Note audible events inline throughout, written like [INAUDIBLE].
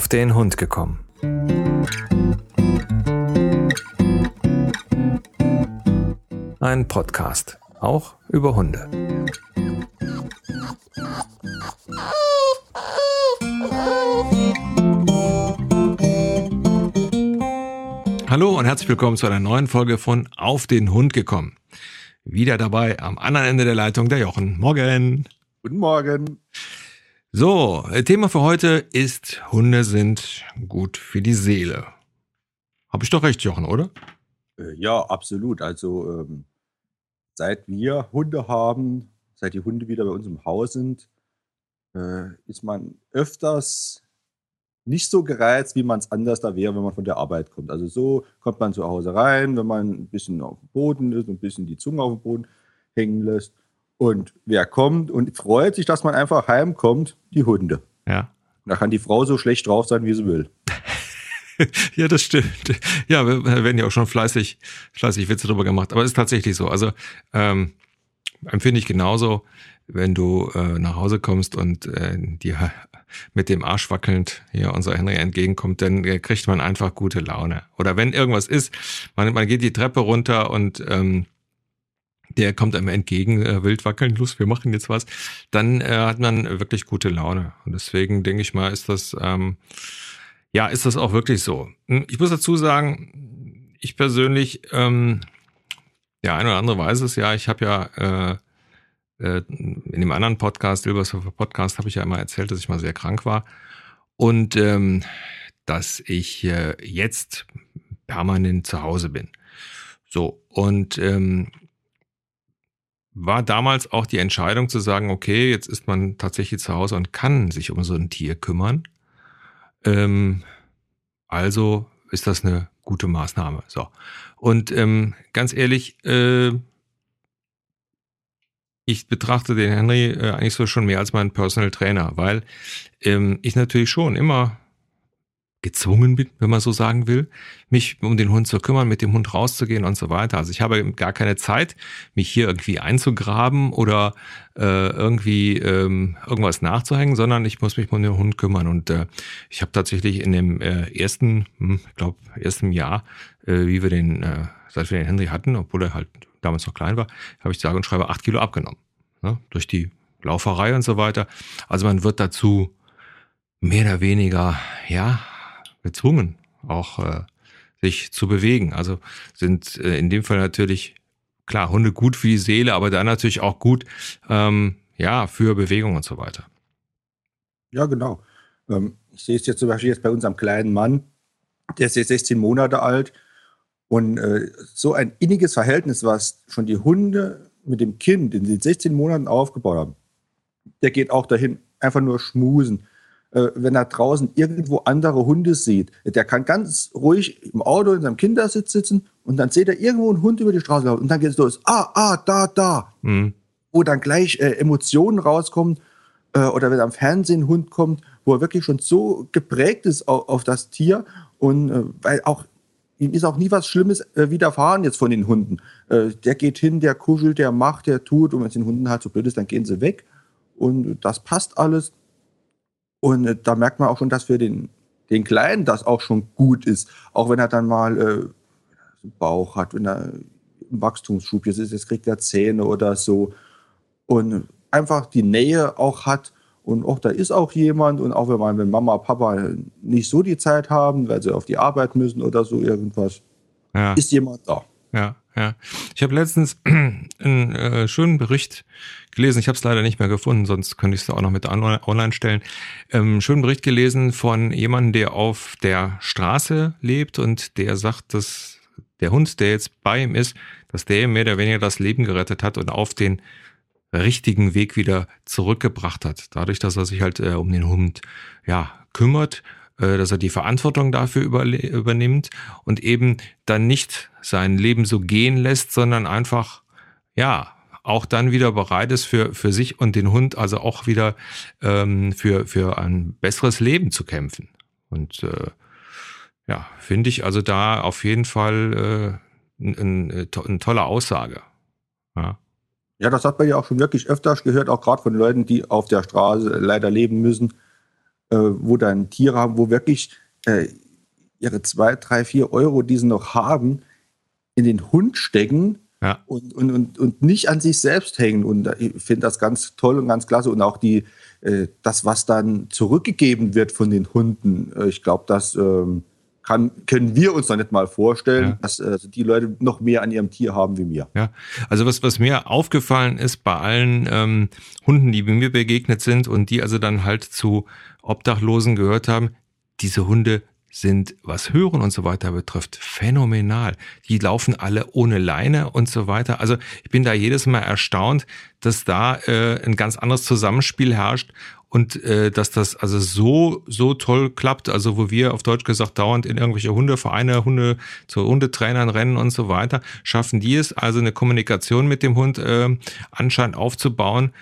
auf den Hund gekommen. Ein Podcast, auch über Hunde. Hallo und herzlich willkommen zu einer neuen Folge von Auf den Hund gekommen. Wieder dabei am anderen Ende der Leitung der Jochen. Morgen. Guten Morgen. So, Thema für heute ist, Hunde sind gut für die Seele. Habe ich doch recht, Jochen, oder? Äh, ja, absolut. Also ähm, seit wir Hunde haben, seit die Hunde wieder bei uns im Haus sind, äh, ist man öfters nicht so gereizt, wie man es anders da wäre, wenn man von der Arbeit kommt. Also so kommt man zu Hause rein, wenn man ein bisschen auf dem Boden ist, ein bisschen die Zunge auf dem Boden hängen lässt und wer kommt und freut sich, dass man einfach heimkommt? Die Hunde. Ja. Da kann die Frau so schlecht drauf sein, wie sie will. [LAUGHS] ja, das stimmt. Ja, wir werden ja auch schon fleißig, fleißig Witze drüber gemacht. Aber es ist tatsächlich so. Also ähm, empfinde ich genauso, wenn du äh, nach Hause kommst und äh, dir mit dem Arsch wackelnd hier unser Henry entgegenkommt, dann äh, kriegt man einfach gute Laune. Oder wenn irgendwas ist, man, man geht die Treppe runter und ähm, der kommt einem entgegen, äh, wild wackeln, los, wir machen jetzt was, dann äh, hat man wirklich gute Laune. Und deswegen denke ich mal, ist das, ähm, ja, ist das auch wirklich so. Hm, ich muss dazu sagen, ich persönlich, ähm, ja, eine oder andere weiß es ja, ich habe ja äh, äh, in dem anderen Podcast, Silbersurfer Podcast, habe ich ja immer erzählt, dass ich mal sehr krank war. Und ähm, dass ich äh, jetzt permanent zu Hause bin. So, und ähm, war damals auch die Entscheidung zu sagen, okay, jetzt ist man tatsächlich zu Hause und kann sich um so ein Tier kümmern. Ähm, also ist das eine gute Maßnahme. So. Und ähm, ganz ehrlich, äh, ich betrachte den Henry äh, eigentlich so schon mehr als meinen Personal Trainer, weil ähm, ich natürlich schon immer gezwungen bin, wenn man so sagen will, mich um den Hund zu kümmern, mit dem Hund rauszugehen und so weiter. Also ich habe gar keine Zeit, mich hier irgendwie einzugraben oder äh, irgendwie ähm, irgendwas nachzuhängen, sondern ich muss mich um den Hund kümmern. Und äh, ich habe tatsächlich in dem äh, ersten, hm, ich glaube, ersten Jahr, äh, wie wir den, äh, seit wir den Henry hatten, obwohl er halt damals noch klein war, habe ich sage und schreibe acht Kilo abgenommen. Ne? Durch die Lauferei und so weiter. Also man wird dazu mehr oder weniger, ja, gezwungen, auch äh, sich zu bewegen. Also sind äh, in dem Fall natürlich klar Hunde gut für die Seele, aber dann natürlich auch gut ähm, ja für Bewegung und so weiter. Ja, genau. Ähm, ich sehe es jetzt zum Beispiel jetzt bei unserem kleinen Mann, der ist jetzt 16 Monate alt und äh, so ein inniges Verhältnis, was schon die Hunde mit dem Kind in den 16 Monaten aufgebaut haben. Der geht auch dahin einfach nur schmusen wenn er draußen irgendwo andere Hunde sieht. Der kann ganz ruhig im Auto in seinem Kindersitz sitzen und dann sieht er irgendwo einen Hund über die Straße laufen und dann geht es los. Ah, ah, da, da. Mhm. Wo dann gleich äh, Emotionen rauskommen äh, oder wenn am Fernsehen ein Hund kommt, wo er wirklich schon so geprägt ist auf, auf das Tier und äh, weil auch ihm ist auch nie was Schlimmes äh, widerfahren jetzt von den Hunden. Äh, der geht hin, der kuschelt, der macht, der tut und wenn es den Hunden halt so blöd ist, dann gehen sie weg und das passt alles. Und äh, da merkt man auch schon, dass für den, den Kleinen das auch schon gut ist. Auch wenn er dann mal äh, Bauch hat, wenn er im Wachstumsschub ist, jetzt kriegt er Zähne oder so. Und einfach die Nähe auch hat. Und auch da ist auch jemand. Und auch wenn, man, wenn Mama, Papa nicht so die Zeit haben, weil sie auf die Arbeit müssen oder so irgendwas, ja. ist jemand da. Ja, ja. Ich habe letztens [CLEARS THROAT] einen äh, schönen Bericht gelesen. Ich habe es leider nicht mehr gefunden, sonst könnte ich es auch noch mit online stellen. Ähm, schönen Bericht gelesen von jemandem, der auf der Straße lebt und der sagt, dass der Hund, der jetzt bei ihm ist, dass der mehr oder weniger das Leben gerettet hat und auf den richtigen Weg wieder zurückgebracht hat. Dadurch, dass er sich halt äh, um den Hund ja kümmert dass er die Verantwortung dafür übernimmt und eben dann nicht sein Leben so gehen lässt, sondern einfach, ja, auch dann wieder bereit ist für, für sich und den Hund, also auch wieder ähm, für, für ein besseres Leben zu kämpfen. Und äh, ja, finde ich also da auf jeden Fall äh, eine, eine tolle Aussage. Ja. ja, das hat man ja auch schon wirklich öfters gehört, auch gerade von Leuten, die auf der Straße leider leben müssen äh, wo dann Tiere haben, wo wirklich äh, ihre zwei, drei, vier Euro, die sie noch haben, in den Hund stecken ja. und, und, und, und nicht an sich selbst hängen. Und ich finde das ganz toll und ganz klasse. Und auch die, äh, das, was dann zurückgegeben wird von den Hunden, äh, ich glaube, das ähm, kann, können wir uns noch nicht mal vorstellen, ja. dass äh, die Leute noch mehr an ihrem Tier haben wie mir. Ja, also was, was mir aufgefallen ist bei allen ähm, Hunden, die mir begegnet sind und die also dann halt zu Obdachlosen gehört haben, diese Hunde sind, was Hören und so weiter betrifft, phänomenal. Die laufen alle ohne Leine und so weiter. Also ich bin da jedes Mal erstaunt, dass da äh, ein ganz anderes Zusammenspiel herrscht und äh, dass das also so so toll klappt. Also wo wir auf Deutsch gesagt dauernd in irgendwelche Hundevereine, Hunde zu Hundetrainern rennen und so weiter, schaffen die es also eine Kommunikation mit dem Hund äh, anscheinend aufzubauen,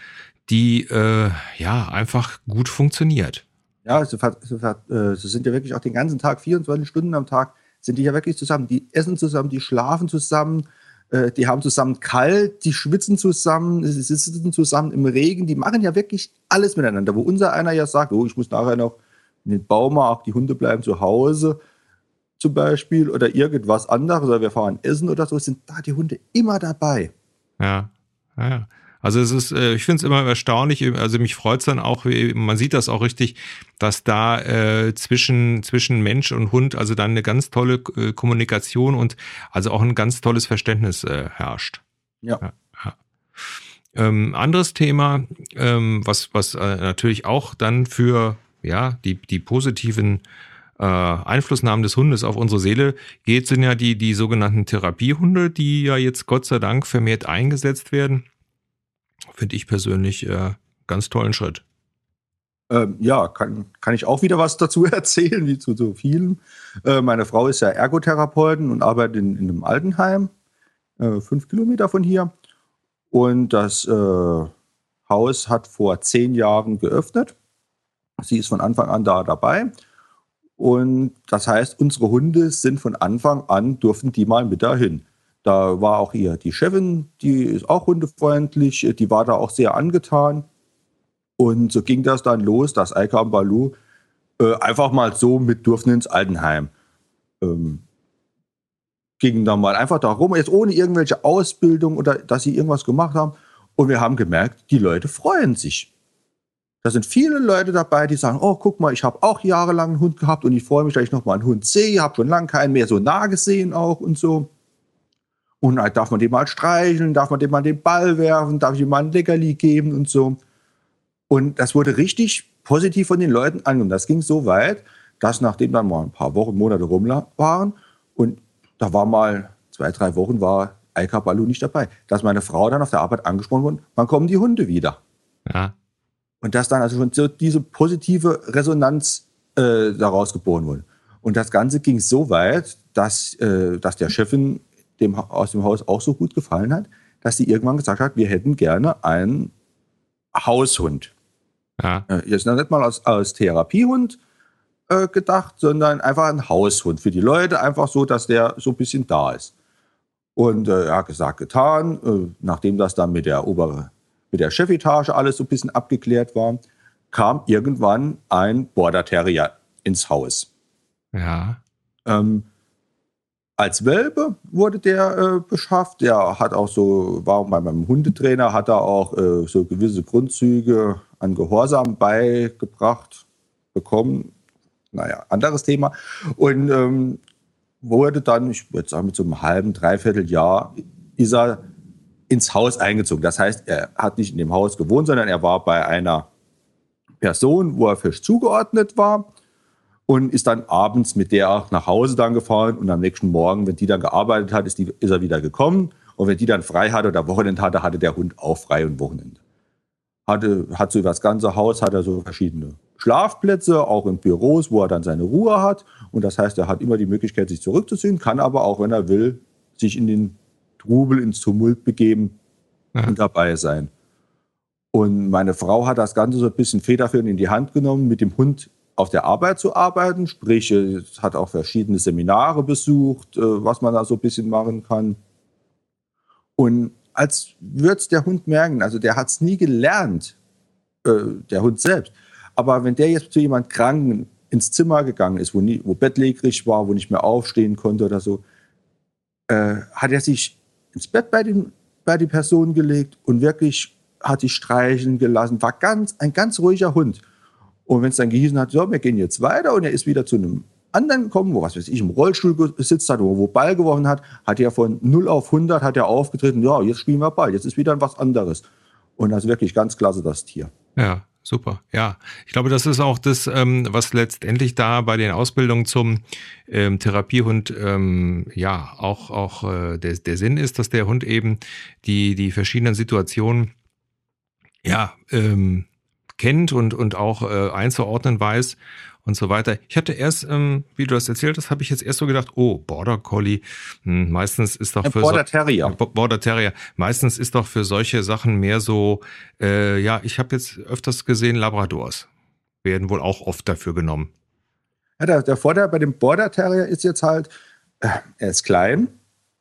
die äh, ja einfach gut funktioniert. Ja, sie, äh, sie sind ja wirklich auch den ganzen Tag, 24 Stunden am Tag, sind die ja wirklich zusammen. Die essen zusammen, die schlafen zusammen, äh, die haben zusammen kalt, die schwitzen zusammen, sie sitzen zusammen im Regen, die machen ja wirklich alles miteinander. Wo unser einer ja sagt, oh, ich muss nachher noch in den Baumarkt, die Hunde bleiben zu Hause zum Beispiel oder irgendwas anderes oder wir fahren essen oder so, sind da die Hunde immer dabei. Ja, ja. Also es ist, äh, ich finde es immer erstaunlich, also mich freut es dann auch, man sieht das auch richtig, dass da äh, zwischen, zwischen Mensch und Hund also dann eine ganz tolle äh, Kommunikation und also auch ein ganz tolles Verständnis äh, herrscht. Ja. ja, ja. Ähm, anderes Thema, ähm, was, was äh, natürlich auch dann für ja, die, die positiven äh, Einflussnahmen des Hundes auf unsere Seele geht, sind ja die, die sogenannten Therapiehunde, die ja jetzt Gott sei Dank vermehrt eingesetzt werden. Finde ich persönlich äh, ganz tollen Schritt. Ähm, ja, kann, kann ich auch wieder was dazu [LAUGHS] erzählen, wie zu so vielen. Äh, meine Frau ist ja Ergotherapeutin und arbeitet in, in einem Altenheim, äh, fünf Kilometer von hier. Und das äh, Haus hat vor zehn Jahren geöffnet. Sie ist von Anfang an da dabei. Und das heißt, unsere Hunde sind von Anfang an, durften die mal mit dahin. Da war auch ihr die Chefin, die ist auch hundefreundlich, die war da auch sehr angetan. Und so ging das dann los, dass Eika und Balu äh, einfach mal so mit durften ins Altenheim. Ähm, gingen dann mal einfach darum, jetzt ohne irgendwelche Ausbildung oder dass sie irgendwas gemacht haben. Und wir haben gemerkt, die Leute freuen sich. Da sind viele Leute dabei, die sagen, oh, guck mal, ich habe auch jahrelang einen Hund gehabt und ich freue mich, dass ich noch mal einen Hund sehe, habe schon lange keinen mehr so nah gesehen auch und so. Und dann darf man dem mal streicheln, darf man dem mal den Ball werfen, darf ich ihm mal ein Leckerli geben und so. Und das wurde richtig positiv von den Leuten angenommen. Das ging so weit, dass nachdem dann mal ein paar Wochen, Monate rum waren und da war mal zwei, drei Wochen war Alka Balu nicht dabei, dass meine Frau dann auf der Arbeit angesprochen wurde, wann kommen die Hunde wieder? Ja. Und dass dann also schon so diese positive Resonanz äh, daraus geboren wurde. Und das Ganze ging so weit, dass, äh, dass der Chefin dem, aus dem Haus auch so gut gefallen hat, dass sie irgendwann gesagt hat, wir hätten gerne einen Haushund. Ja. Äh, jetzt nicht mal als, als Therapiehund äh, gedacht, sondern einfach ein Haushund für die Leute, einfach so, dass der so ein bisschen da ist. Und äh, er hat gesagt, getan, äh, nachdem das dann mit der obere, mit der Chefetage alles so ein bisschen abgeklärt war, kam irgendwann ein Border Terrier ins Haus. Ja. Ähm, als Welpe wurde der äh, beschafft. Der hat auch so, war bei meinem Hundetrainer, hat er auch äh, so gewisse Grundzüge an Gehorsam beigebracht bekommen. Naja, anderes Thema. Und ähm, wurde dann, ich würde sagen, mit so einem halben, dreiviertel Jahr ist er ins Haus eingezogen. Das heißt, er hat nicht in dem Haus gewohnt, sondern er war bei einer Person, wo er fest zugeordnet war und ist dann abends mit der nach Hause dann gefahren und am nächsten Morgen, wenn die dann gearbeitet hat, ist, die, ist er wieder gekommen und wenn die dann frei hatte oder Wochenende hatte, hatte der Hund auch frei und Wochenende. Hatte, hat so das ganze Haus, hat er so verschiedene Schlafplätze, auch in Büros, wo er dann seine Ruhe hat und das heißt, er hat immer die Möglichkeit, sich zurückzuziehen, kann aber auch, wenn er will, sich in den Trubel, ins Tumult begeben ja. und dabei sein. Und meine Frau hat das Ganze so ein bisschen federführend in die Hand genommen, mit dem Hund auf der Arbeit zu arbeiten, sprich, hat auch verschiedene Seminare besucht, äh, was man da so ein bisschen machen kann. Und als würde es der Hund merken, also der hat es nie gelernt, äh, der Hund selbst, Aber wenn der jetzt zu jemand Kranken ins Zimmer gegangen ist, wo, nie, wo bettlägerig war, wo nicht mehr aufstehen konnte oder so, äh, hat er sich ins Bett bei, den, bei die Person gelegt und wirklich hat sich streicheln gelassen, war ganz, ein ganz ruhiger Hund. Und wenn es dann gehießen hat, so, wir gehen jetzt weiter und er ist wieder zu einem anderen gekommen, wo was weiß ich, im Rollstuhl gesitzt hat, wo, wo Ball geworfen hat, hat er von 0 auf 100 hat er aufgetreten, ja, jetzt spielen wir Ball, jetzt ist wieder was anderes. Und das ist wirklich ganz klasse, das Tier. Ja, super. Ja, ich glaube, das ist auch das, ähm, was letztendlich da bei den Ausbildungen zum ähm, Therapiehund ähm, ja auch auch äh, der, der Sinn ist, dass der Hund eben die die verschiedenen Situationen ja ähm, kennt und und auch äh, einzuordnen weiß und so weiter. Ich hatte erst, ähm, wie du das erzählt hast, habe ich jetzt erst so gedacht, oh, Border Collie, hm, meistens ist doch für Border Terrier. So, Border Terrier, meistens ist doch für solche Sachen mehr so, äh, ja, ich habe jetzt öfters gesehen, Labradors werden wohl auch oft dafür genommen. Ja, der, der Vorteil bei dem Border Terrier ist jetzt halt, äh, er ist klein,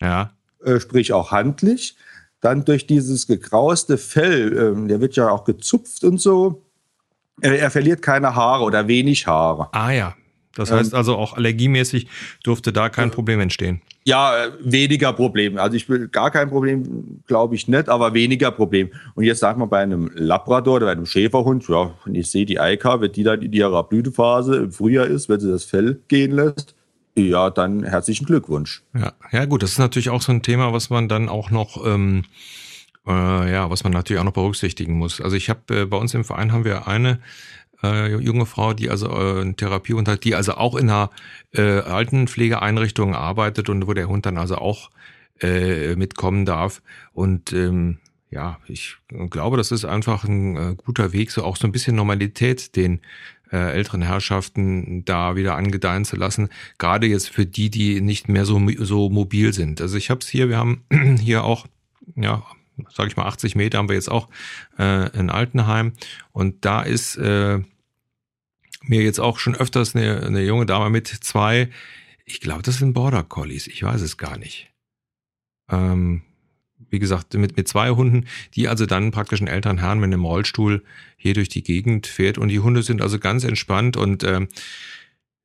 ja. Äh, sprich auch handlich. Dann durch dieses gegrauste Fell, ähm, der wird ja auch gezupft und so, er verliert keine Haare oder wenig Haare. Ah ja. Das heißt ähm, also auch allergiemäßig durfte da kein Problem entstehen. Ja, äh, weniger Problem. Also ich will gar kein Problem, glaube ich nicht, aber weniger Problem. Und jetzt sagt man bei einem Labrador oder bei einem Schäferhund, ja, wenn ich sehe die Eika, wenn die dann in ihrer Blütephase im Frühjahr ist, wenn sie das Fell gehen lässt, ja, dann herzlichen Glückwunsch. Ja, ja gut, das ist natürlich auch so ein Thema, was man dann auch noch ähm, äh, ja, was man natürlich auch noch berücksichtigen muss. Also ich habe äh, bei uns im Verein haben wir eine äh, junge Frau, die also äh, Therapie unter, die also auch in einer äh, Altenpflegeeinrichtung arbeitet und wo der Hund dann also auch äh, mitkommen darf. Und ähm, ja, ich glaube, das ist einfach ein äh, guter Weg, so auch so ein bisschen Normalität den äh, älteren Herrschaften da wieder angedeihen zu lassen. Gerade jetzt für die, die nicht mehr so so mobil sind. Also ich habe es hier, wir haben [CLEARS THROAT] hier auch ja sage ich mal 80 Meter haben wir jetzt auch äh, in Altenheim. Und da ist äh, mir jetzt auch schon öfters eine, eine junge Dame mit zwei, ich glaube, das sind Border Collies, ich weiß es gar nicht. Ähm, wie gesagt, mit, mit zwei Hunden, die also dann praktisch einen älteren Herrn mit einem Rollstuhl hier durch die Gegend fährt. Und die Hunde sind also ganz entspannt. Und ähm,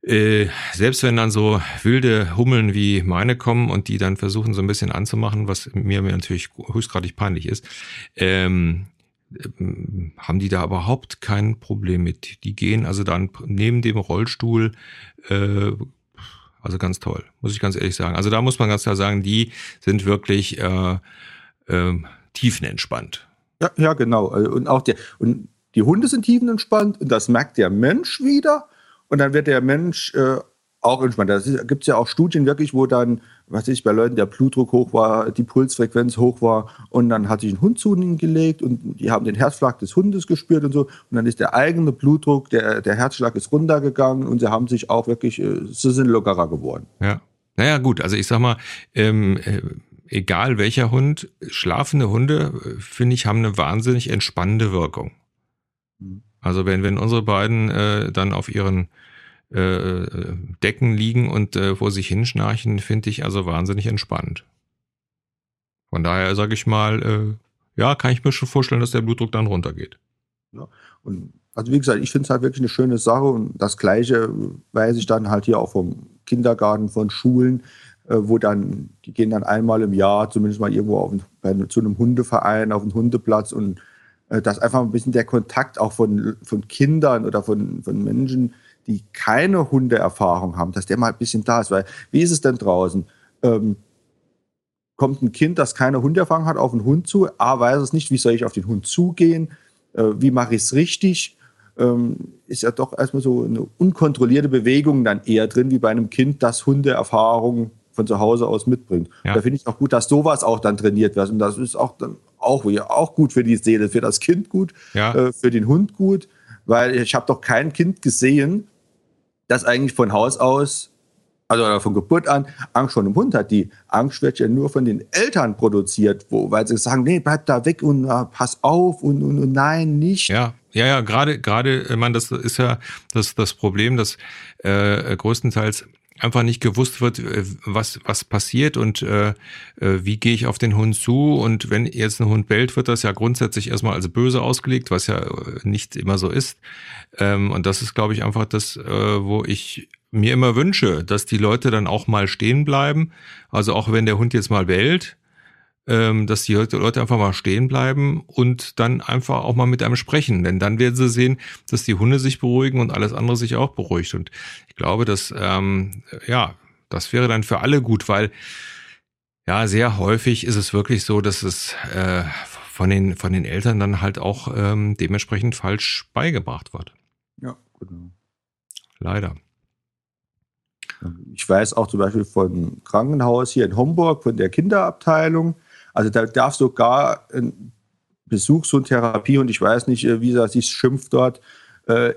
äh, selbst wenn dann so wilde Hummeln wie meine kommen und die dann versuchen so ein bisschen anzumachen, was mir, mir natürlich höchstgradig peinlich ist, ähm, ähm, haben die da überhaupt kein Problem mit. Die gehen also dann neben dem Rollstuhl, äh, also ganz toll, muss ich ganz ehrlich sagen. Also da muss man ganz klar sagen, die sind wirklich äh, äh, tiefenentspannt. Ja, ja, genau. Und auch der, und die Hunde sind tiefenentspannt und das merkt der Mensch wieder und dann wird der Mensch äh, auch entspannt. Da gibt es ja auch Studien wirklich, wo dann, was ich, bei Leuten der Blutdruck hoch war, die Pulsfrequenz hoch war und dann hat sich ein Hund zu ihnen gelegt und die haben den Herzschlag des Hundes gespürt und so und dann ist der eigene Blutdruck, der, der Herzschlag ist runtergegangen und sie haben sich auch wirklich, äh, sie sind lockerer geworden. Ja. Naja, gut, also ich sag mal, ähm, äh, egal welcher Hund, schlafende Hunde, äh, finde ich, haben eine wahnsinnig entspannende Wirkung. Also wenn, wenn unsere beiden äh, dann auf ihren äh, Decken liegen und äh, vor sich hinschnarchen, finde ich also wahnsinnig entspannt. Von daher sage ich mal, äh, ja, kann ich mir schon vorstellen, dass der Blutdruck dann runtergeht. Ja, und also wie gesagt, ich finde es halt wirklich eine schöne Sache und das Gleiche weiß ich dann halt hier auch vom Kindergarten, von Schulen, äh, wo dann, die gehen dann einmal im Jahr zumindest mal irgendwo auf zu einem Hundeverein, auf einen Hundeplatz und äh, dass einfach ein bisschen der Kontakt auch von, von Kindern oder von, von Menschen, die keine Hundeerfahrung haben, dass der mal ein bisschen da ist. Weil, wie ist es denn draußen? Ähm, kommt ein Kind, das keine Hundeerfahrung hat, auf einen Hund zu, A, weiß es nicht, wie soll ich auf den Hund zugehen, äh, wie mache ich es richtig, ähm, ist ja doch erstmal so eine unkontrollierte Bewegung dann eher drin, wie bei einem Kind, das Hundeerfahrung von zu Hause aus mitbringt. Ja. Da finde ich auch gut, dass sowas auch dann trainiert wird. Und das ist auch dann auch, auch gut für die Seele, für das Kind gut, ja. äh, für den Hund gut, weil ich habe doch kein Kind gesehen, das eigentlich von Haus aus, also von Geburt an, Angst vor einem Hund hat. Die Angst wird ja nur von den Eltern produziert, wo, weil sie sagen, nee, bleib da weg und uh, pass auf und, und, und nein, nicht. Ja, ja, ja, gerade, gerade, ich meine, das ist ja das, das Problem, dass äh, größtenteils einfach nicht gewusst wird, äh, was, was passiert und äh, äh, wie gehe ich auf den Hund zu. Und wenn jetzt ein Hund bellt, wird das ja grundsätzlich erstmal als böse ausgelegt, was ja äh, nicht immer so ist. Ähm, und das ist, glaube ich, einfach das, äh, wo ich mir immer wünsche, dass die Leute dann auch mal stehen bleiben. Also auch wenn der Hund jetzt mal bellt, ähm, dass die Leute einfach mal stehen bleiben und dann einfach auch mal mit einem sprechen. Denn dann werden sie sehen, dass die Hunde sich beruhigen und alles andere sich auch beruhigt. Und ich glaube, dass, ähm, ja, das wäre dann für alle gut, weil ja, sehr häufig ist es wirklich so, dass es äh, von, den, von den Eltern dann halt auch ähm, dementsprechend falsch beigebracht wird. Ja, genau. Leider. Ich weiß auch zum Beispiel von Krankenhaus hier in Homburg, von der Kinderabteilung, also da darf sogar ein Besuchshund, Therapiehund, ich weiß nicht, äh, wie das sich schimpft dort, äh,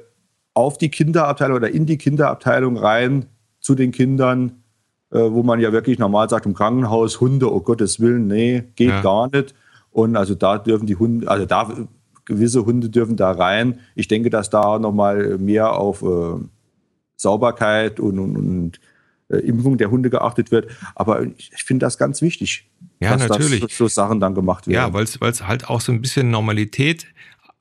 auf die Kinderabteilung oder in die Kinderabteilung rein zu den Kindern, äh, wo man ja wirklich normal sagt, im Krankenhaus, Hunde, oh Gottes Willen, nee, geht ja. gar nicht. Und also da dürfen die Hunde, also da gewisse Hunde dürfen da rein. Ich denke, dass da nochmal mehr auf äh, Sauberkeit und, und, und äh, Impfung der Hunde geachtet wird. Aber ich, ich finde das ganz wichtig, ja, dass natürlich. Das, so Sachen dann gemacht werden. Ja, weil es halt auch so ein bisschen Normalität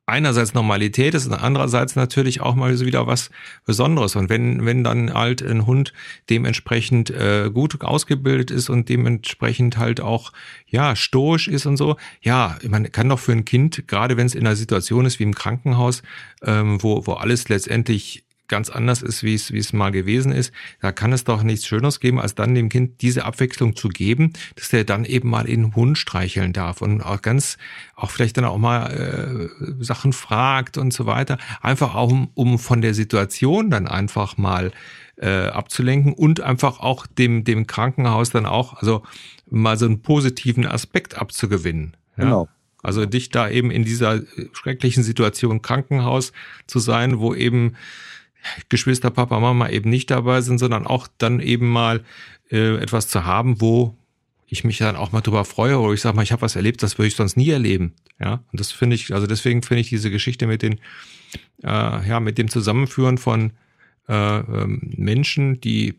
einerseits Normalität ist und andererseits natürlich auch mal so wieder was Besonderes. Und wenn, wenn dann halt ein Hund dementsprechend äh, gut ausgebildet ist und dementsprechend halt auch ja stoisch ist und so, ja, man kann doch für ein Kind, gerade wenn es in einer Situation ist wie im Krankenhaus, ähm, wo, wo alles letztendlich ganz anders ist, wie es, wie es mal gewesen ist, da kann es doch nichts Schöneres geben, als dann dem Kind diese Abwechslung zu geben, dass der dann eben mal in den Hund streicheln darf und auch ganz, auch vielleicht dann auch mal äh, Sachen fragt und so weiter. Einfach auch, um, um von der Situation dann einfach mal äh, abzulenken und einfach auch dem, dem Krankenhaus dann auch, also mal so einen positiven Aspekt abzugewinnen. Ja? Genau. Also dich da eben in dieser schrecklichen Situation Krankenhaus zu sein, wo eben Geschwister, Papa, Mama eben nicht dabei sind, sondern auch dann eben mal äh, etwas zu haben, wo ich mich dann auch mal drüber freue oder ich sage mal, ich habe was erlebt, das würde ich sonst nie erleben. Ja, und das finde ich, also deswegen finde ich diese Geschichte mit den, äh, ja, mit dem Zusammenführen von äh, ähm, Menschen, die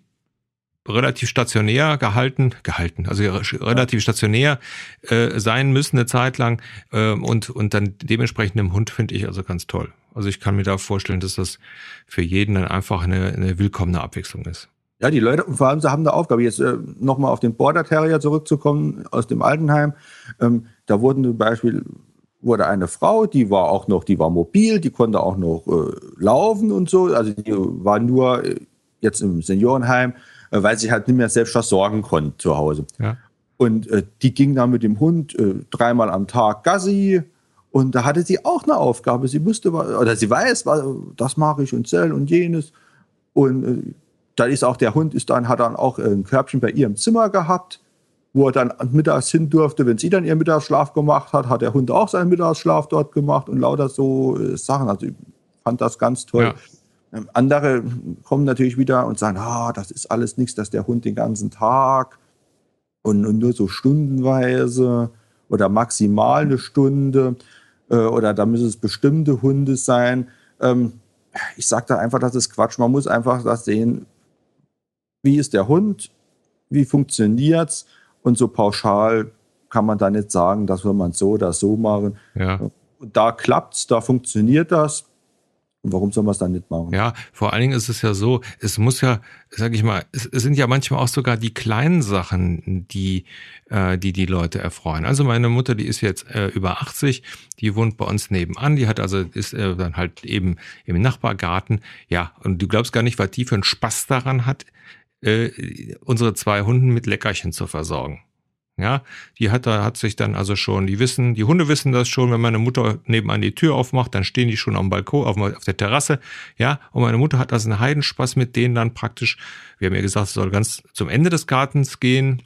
relativ stationär gehalten, gehalten, also relativ stationär äh, sein müssen eine Zeit lang äh, und, und dann dementsprechend im Hund finde ich also ganz toll. Also ich kann mir da vorstellen, dass das für jeden dann einfach eine, eine willkommene Abwechslung ist. Ja, die Leute, vor allem sie haben eine Aufgabe, jetzt äh, nochmal auf den Border Terrier zurückzukommen aus dem Altenheim. Ähm, da wurden zum Beispiel wurde eine Frau, die war auch noch, die war mobil, die konnte auch noch äh, laufen und so. Also die war nur äh, jetzt im Seniorenheim äh, weil sie halt nicht mehr selbst versorgen konnte zu Hause. Ja. Und äh, die ging dann mit dem Hund äh, dreimal am Tag Gassi. Und da hatte sie auch eine Aufgabe. Sie wusste, oder sie weiß, das mache ich und Zell und jenes. Und äh, da ist auch der Hund, ist dann, hat dann auch ein Körbchen bei ihr im Zimmer gehabt, wo er dann mittags hin durfte. Wenn sie dann ihren Mittagsschlaf gemacht hat, hat der Hund auch seinen Mittagsschlaf dort gemacht und lauter so äh, Sachen. Also ich fand das ganz toll. Ja. Ähm, andere kommen natürlich wieder und sagen, ah, das ist alles nichts, dass der Hund den ganzen Tag und, und nur so stundenweise oder maximal eine Stunde äh, oder da müssen es bestimmte Hunde sein. Ähm, ich sage da einfach, das ist Quatsch. Man muss einfach das sehen, wie ist der Hund, wie funktioniert es und so pauschal kann man da nicht sagen, das will man so oder so machen. Ja. Da klappt es, da funktioniert das und warum soll man es dann nicht machen? Ja, vor allen Dingen ist es ja so, es muss ja, sag ich mal, es, es sind ja manchmal auch sogar die kleinen Sachen, die, äh, die die Leute erfreuen. Also meine Mutter, die ist jetzt äh, über 80, die wohnt bei uns nebenan, die hat also, ist äh, dann halt eben im Nachbargarten. Ja, und du glaubst gar nicht, was die für einen Spaß daran hat, äh, unsere zwei Hunden mit Leckerchen zu versorgen. Ja, die hat da hat sich dann also schon, die wissen, die Hunde wissen das schon, wenn meine Mutter nebenan die Tür aufmacht, dann stehen die schon am Balkon, auf, auf der Terrasse, ja, und meine Mutter hat also einen Heidenspaß mit denen dann praktisch, wir haben ja gesagt, es soll ganz zum Ende des Gartens gehen,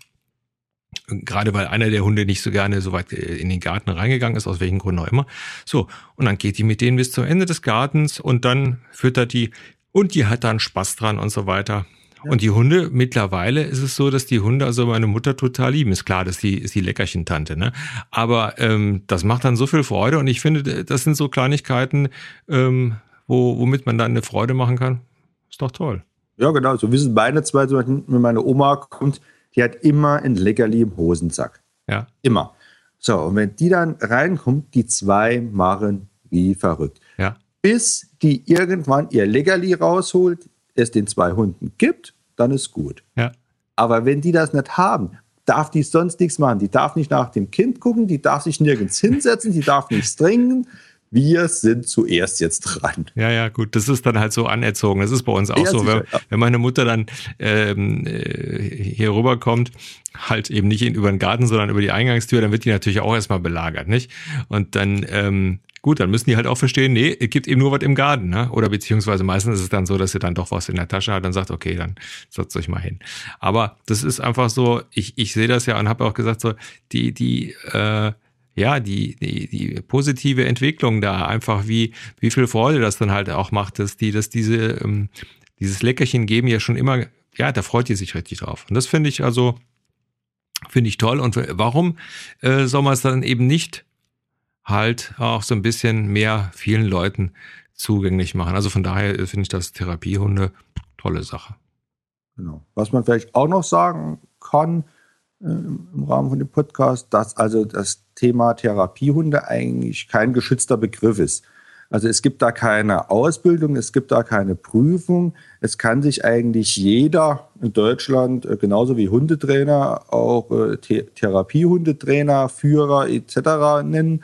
gerade weil einer der Hunde nicht so gerne so weit äh, in den Garten reingegangen ist, aus welchen Gründen auch immer. So, und dann geht die mit denen bis zum Ende des Gartens und dann füttert die und die hat dann Spaß dran und so weiter. Und die Hunde, mittlerweile ist es so, dass die Hunde also meine Mutter total lieben. Ist klar, dass die ist die Leckerchentante, ne? Aber ähm, das macht dann so viel Freude und ich finde, das sind so Kleinigkeiten, ähm, wo, womit man dann eine Freude machen kann. Ist doch toll. Ja, genau. So wissen meine zwei, wenn meine Oma kommt, die hat immer ein Leckerli im Hosensack. Ja. Immer. So, und wenn die dann reinkommt, die zwei machen wie verrückt. Ja. Bis die irgendwann ihr Leckerli rausholt, es den zwei Hunden gibt, dann ist gut. Ja. Aber wenn die das nicht haben, darf die sonst nichts machen. Die darf nicht nach dem Kind gucken, die darf sich nirgends hinsetzen, die darf nichts trinken. Wir sind zuerst jetzt dran. Ja, ja, gut. Das ist dann halt so anerzogen. Das ist bei uns auch Ja, so. sicher, Wenn, ja. wenn meine Mutter dann ähm, äh, hier rüberkommt, halt eben nicht über den Garten, sondern über die Eingangstür, dann wird die natürlich auch erstmal belagert, nicht? Und dann, ähm, gut, dann müssen die halt auch verstehen, nee, es gibt eben nur was im Garten, ne? Oder beziehungsweise meistens ist es dann so, dass sie dann doch was in der Tasche hat und sagt, okay, dann setzt euch mal hin. Aber das ist einfach so, ich, ich sehe das ja und habe auch gesagt, so, die, die, äh, ja, die, die, die positive Entwicklung da, einfach wie, wie viel Freude das dann halt auch macht, dass die, dass diese, ähm, dieses Leckerchen geben ja schon immer, ja, da freut die sich richtig drauf. Und das finde ich also, finde ich toll. Und warum äh, soll man es dann eben nicht halt auch so ein bisschen mehr vielen Leuten zugänglich machen? Also von daher finde ich das Therapiehunde tolle Sache. Genau. Was man vielleicht auch noch sagen kann äh, im Rahmen von dem Podcast, dass also das Thema Therapiehunde eigentlich kein geschützter Begriff ist. Also es gibt da keine Ausbildung, es gibt da keine Prüfung. Es kann sich eigentlich jeder in Deutschland, äh, genauso wie Hundetrainer, auch äh, The Therapiehundetrainer, Führer etc. nennen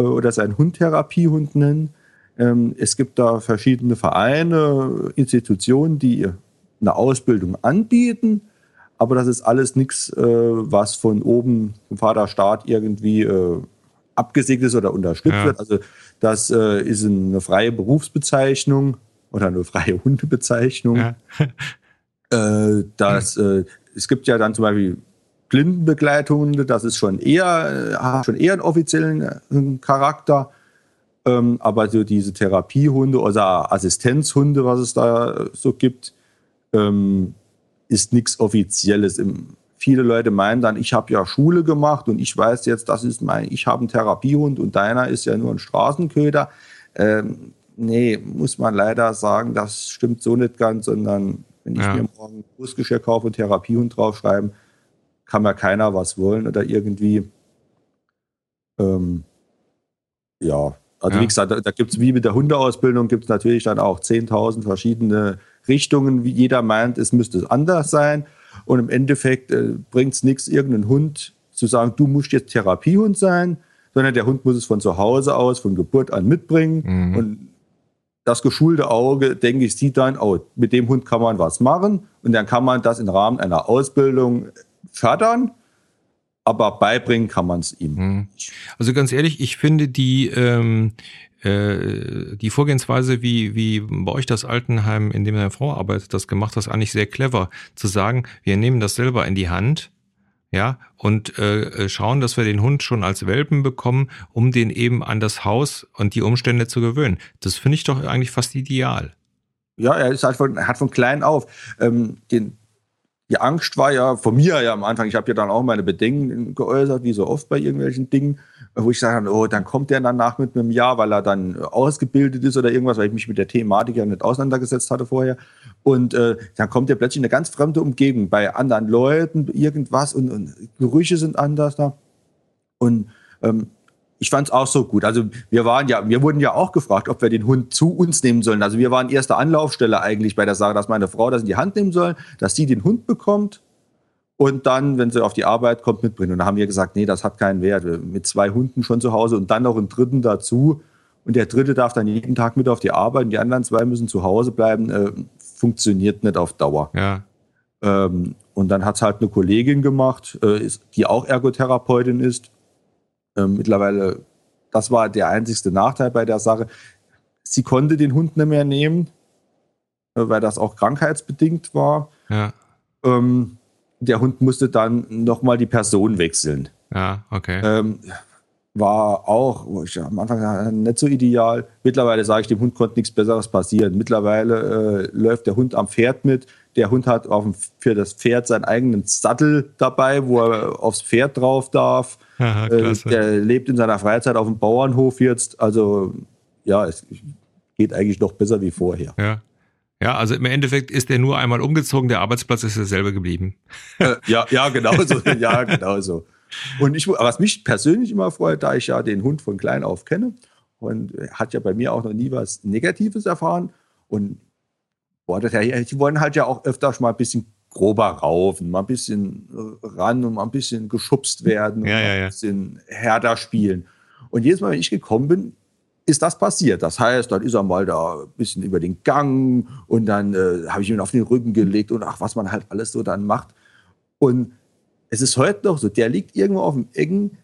oder seinen Hund Therapiehund nennen. Ähm, es gibt da verschiedene Vereine, Institutionen, die eine Ausbildung anbieten, aber das ist alles nichts, äh, was von oben vom Vaterstaat irgendwie äh, abgesegnet ist oder unterstützt Ja. wird. Also das äh, ist eine freie Berufsbezeichnung oder eine freie Hundebezeichnung. Ja, Äh, das, äh, es gibt ja dann zum Beispiel Blindenbegleithunde, das ist schon eher, äh, hat schon eher einen offiziellen äh, Charakter. Ähm, aber so diese Therapiehunde oder Assistenzhunde, was es da äh, so gibt, ähm, ist nichts Offizielles. Im, viele Leute meinen dann, ich habe ja Schule gemacht und ich weiß jetzt, das ist mein, ich habe einen Therapiehund und deiner ist ja nur ein Straßenköder. Ähm, nee, muss man leider sagen, das stimmt so nicht ganz, sondern wenn ich Ja. mir morgen ein Brustgeschirr kaufe und Therapiehund draufschreiben, kann mir keiner was wollen oder irgendwie. Ähm, ja, also Ja. wie gesagt, da, da gibt es wie mit der Hundeausbildung, gibt es natürlich dann auch 10.000 verschiedene Richtungen, wie jeder meint, es müsste anders sein. Und im Endeffekt äh, bringt es nichts, irgendeinen Hund zu sagen, du musst jetzt Therapiehund sein, sondern der Hund muss es von zu Hause aus, von Geburt an mitbringen. Mhm. Und das geschulte Auge, denke ich, sieht dann, oh, mit dem Hund kann man was machen. Und dann kann man das im Rahmen einer Ausbildung fördern, aber beibringen kann man es ihm. Mhm. Also ganz ehrlich, ich finde die, ähm, äh, die Vorgehensweise, wie, wie bei euch das Altenheim, in dem deine Frau arbeitet, das gemacht hat, eigentlich sehr clever. Zu sagen, wir nehmen das selber in die Hand, ja, und äh, schauen, dass wir den Hund schon als Welpen bekommen, um den eben an das Haus und die Umstände zu gewöhnen. Das finde ich doch eigentlich fast ideal. Ja, er ist halt von, hat von klein auf ähm, den, die Angst war ja von mir ja am Anfang. Ich habe ja dann auch meine Bedenken geäußert, wie so oft bei irgendwelchen Dingen, wo ich sage, oh, dann kommt der danach mit einem Jahr, weil er dann ausgebildet ist oder irgendwas, weil ich mich mit der Thematik ja nicht auseinandergesetzt hatte vorher. Und äh, dann kommt der plötzlich in eine ganz fremde Umgebung bei anderen Leuten, irgendwas und, und Gerüche sind anders da. Und ähm, ich fand es auch so gut. Also wir waren ja, wir wurden ja auch gefragt, ob wir den Hund zu uns nehmen sollen. Also wir waren erste Anlaufstelle eigentlich bei der Sache, dass meine Frau das in die Hand nehmen soll, dass sie den Hund bekommt und dann, wenn sie auf die Arbeit kommt, mitbringen. Und da haben wir gesagt, nee, das hat keinen Wert. Mit zwei Hunden schon zu Hause und dann noch einen dritten dazu. Und der dritte darf dann jeden Tag mit auf die Arbeit und die anderen zwei müssen zu Hause bleiben. Äh, funktioniert nicht auf Dauer. Ja, Ähm, und dann hat es halt eine Kollegin gemacht, äh, die auch Ergotherapeutin ist. Ähm, mittlerweile, das war der einzigste Nachteil bei der Sache. Sie konnte den Hund nicht mehr nehmen, äh, weil das auch krankheitsbedingt war. ja, Ähm, der Hund musste dann nochmal die Person wechseln. ja, okay. Ähm, war auch wo ich am Anfang nicht so ideal. Mittlerweile sage ich, dem Hund konnte nichts Besseres passieren. Mittlerweile äh, läuft der Hund am Pferd mit. Der Hund hat auf dem, für das Pferd seinen eigenen Sattel dabei, wo er aufs Pferd drauf darf. Haha, [LAUGHS] Äh, der lebt in seiner Freizeit auf dem Bauernhof jetzt. Also ja, es geht eigentlich noch besser wie vorher. Ja. Ja, also im Endeffekt ist er nur einmal umgezogen, der Arbeitsplatz ist derselbe geblieben. Äh, ja, ja, genau so. [LAUGHS] ja, genau so. Und ich, was mich persönlich immer freut, da ich ja den Hund von klein auf kenne und hat ja bei mir auch noch nie was Negatives erfahren und die wollen halt ja auch öfter mal ein bisschen grober raufen, mal ein bisschen ran und mal ein bisschen geschubst werden, ja, ja, ja. ein bisschen härter spielen. Und jedes Mal, wenn ich gekommen bin, ist das passiert. Das heißt, dann ist er mal da ein bisschen über den Gang und dann äh, habe ich ihn auf den Rücken gelegt und ach, was man halt alles so dann macht. Und es ist heute noch so, der liegt irgendwo auf dem Ecken.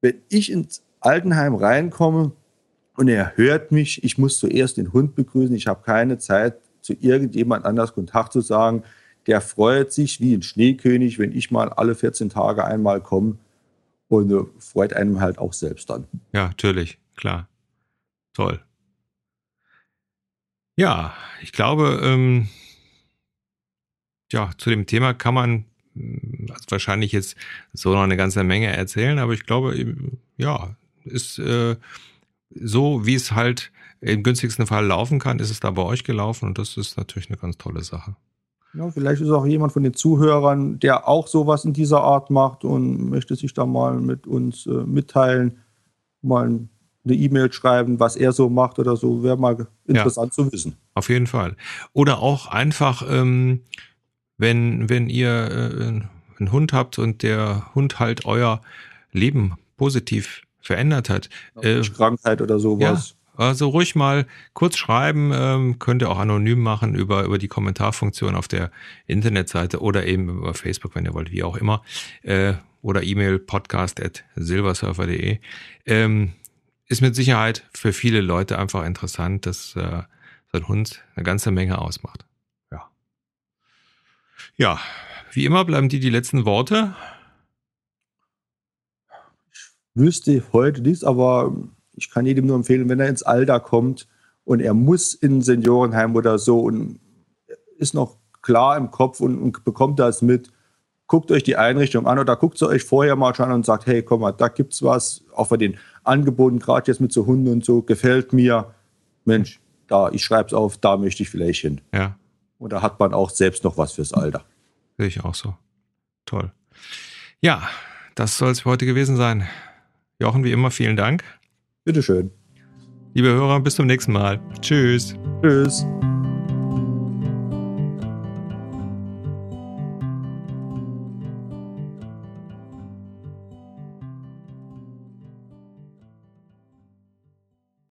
Wenn ich ins Altenheim reinkomme und er hört mich, ich muss zuerst den Hund begrüßen, ich habe keine Zeit, zu irgendjemand anders Kontakt zu sagen. Der freut sich wie ein Schneekönig, wenn ich mal alle 14 Tage einmal komme und äh, freut einem halt auch selbst dann. Ja, natürlich, klar. Toll. Ja, ich glaube, ähm, ja, zu dem Thema kann man hm, also wahrscheinlich jetzt so noch eine ganze Menge erzählen, aber ich glaube, ja, ist äh, so, wie es halt im günstigsten Fall laufen kann, ist es da bei euch gelaufen und das ist natürlich eine ganz tolle Sache. Ja, vielleicht ist auch jemand von den Zuhörern, der auch sowas in dieser Art macht und möchte sich da mal mit uns äh, mitteilen, mal ein eine E-Mail schreiben, was er so macht oder so, wäre mal interessant ja, zu wissen. Auf jeden Fall. Oder auch einfach, ähm, wenn, wenn ihr äh, einen Hund habt und der Hund halt euer Leben positiv verändert hat. Äh, Krankheit oder sowas. Ja, also ruhig mal kurz schreiben, ähm, könnt ihr auch anonym machen über, über die Kommentarfunktion auf der Internetseite oder eben über Facebook, wenn ihr wollt, wie auch immer. Äh, oder E-Mail podcast at silversurfer.de. Ähm, ist mit Sicherheit für viele Leute einfach interessant, dass äh, so ein Hund eine ganze Menge ausmacht. Ja. Ja, wie immer bleiben die die letzten Worte. Ich wüsste heute nichts, aber ich kann jedem nur empfehlen, wenn er ins Alter kommt und er muss in ein Seniorenheim oder so und ist noch klar im Kopf und, und bekommt das mit, guckt euch die Einrichtung an oder guckt sie euch vorher mal schon an und sagt, hey, komm mal, da gibt's was, auch bei den Angeboten, gerade jetzt mit so Hunden und so, gefällt mir. Mensch, da, ich schreibe es auf, da möchte ich vielleicht hin. Ja. Und da hat man auch selbst noch was fürs Alter. Sehe ich auch so. Toll. Ja, das soll es für heute gewesen sein. Jochen, wie immer, vielen Dank. Bitteschön. Liebe Hörer, bis zum nächsten Mal. Tschüss. Tschüss.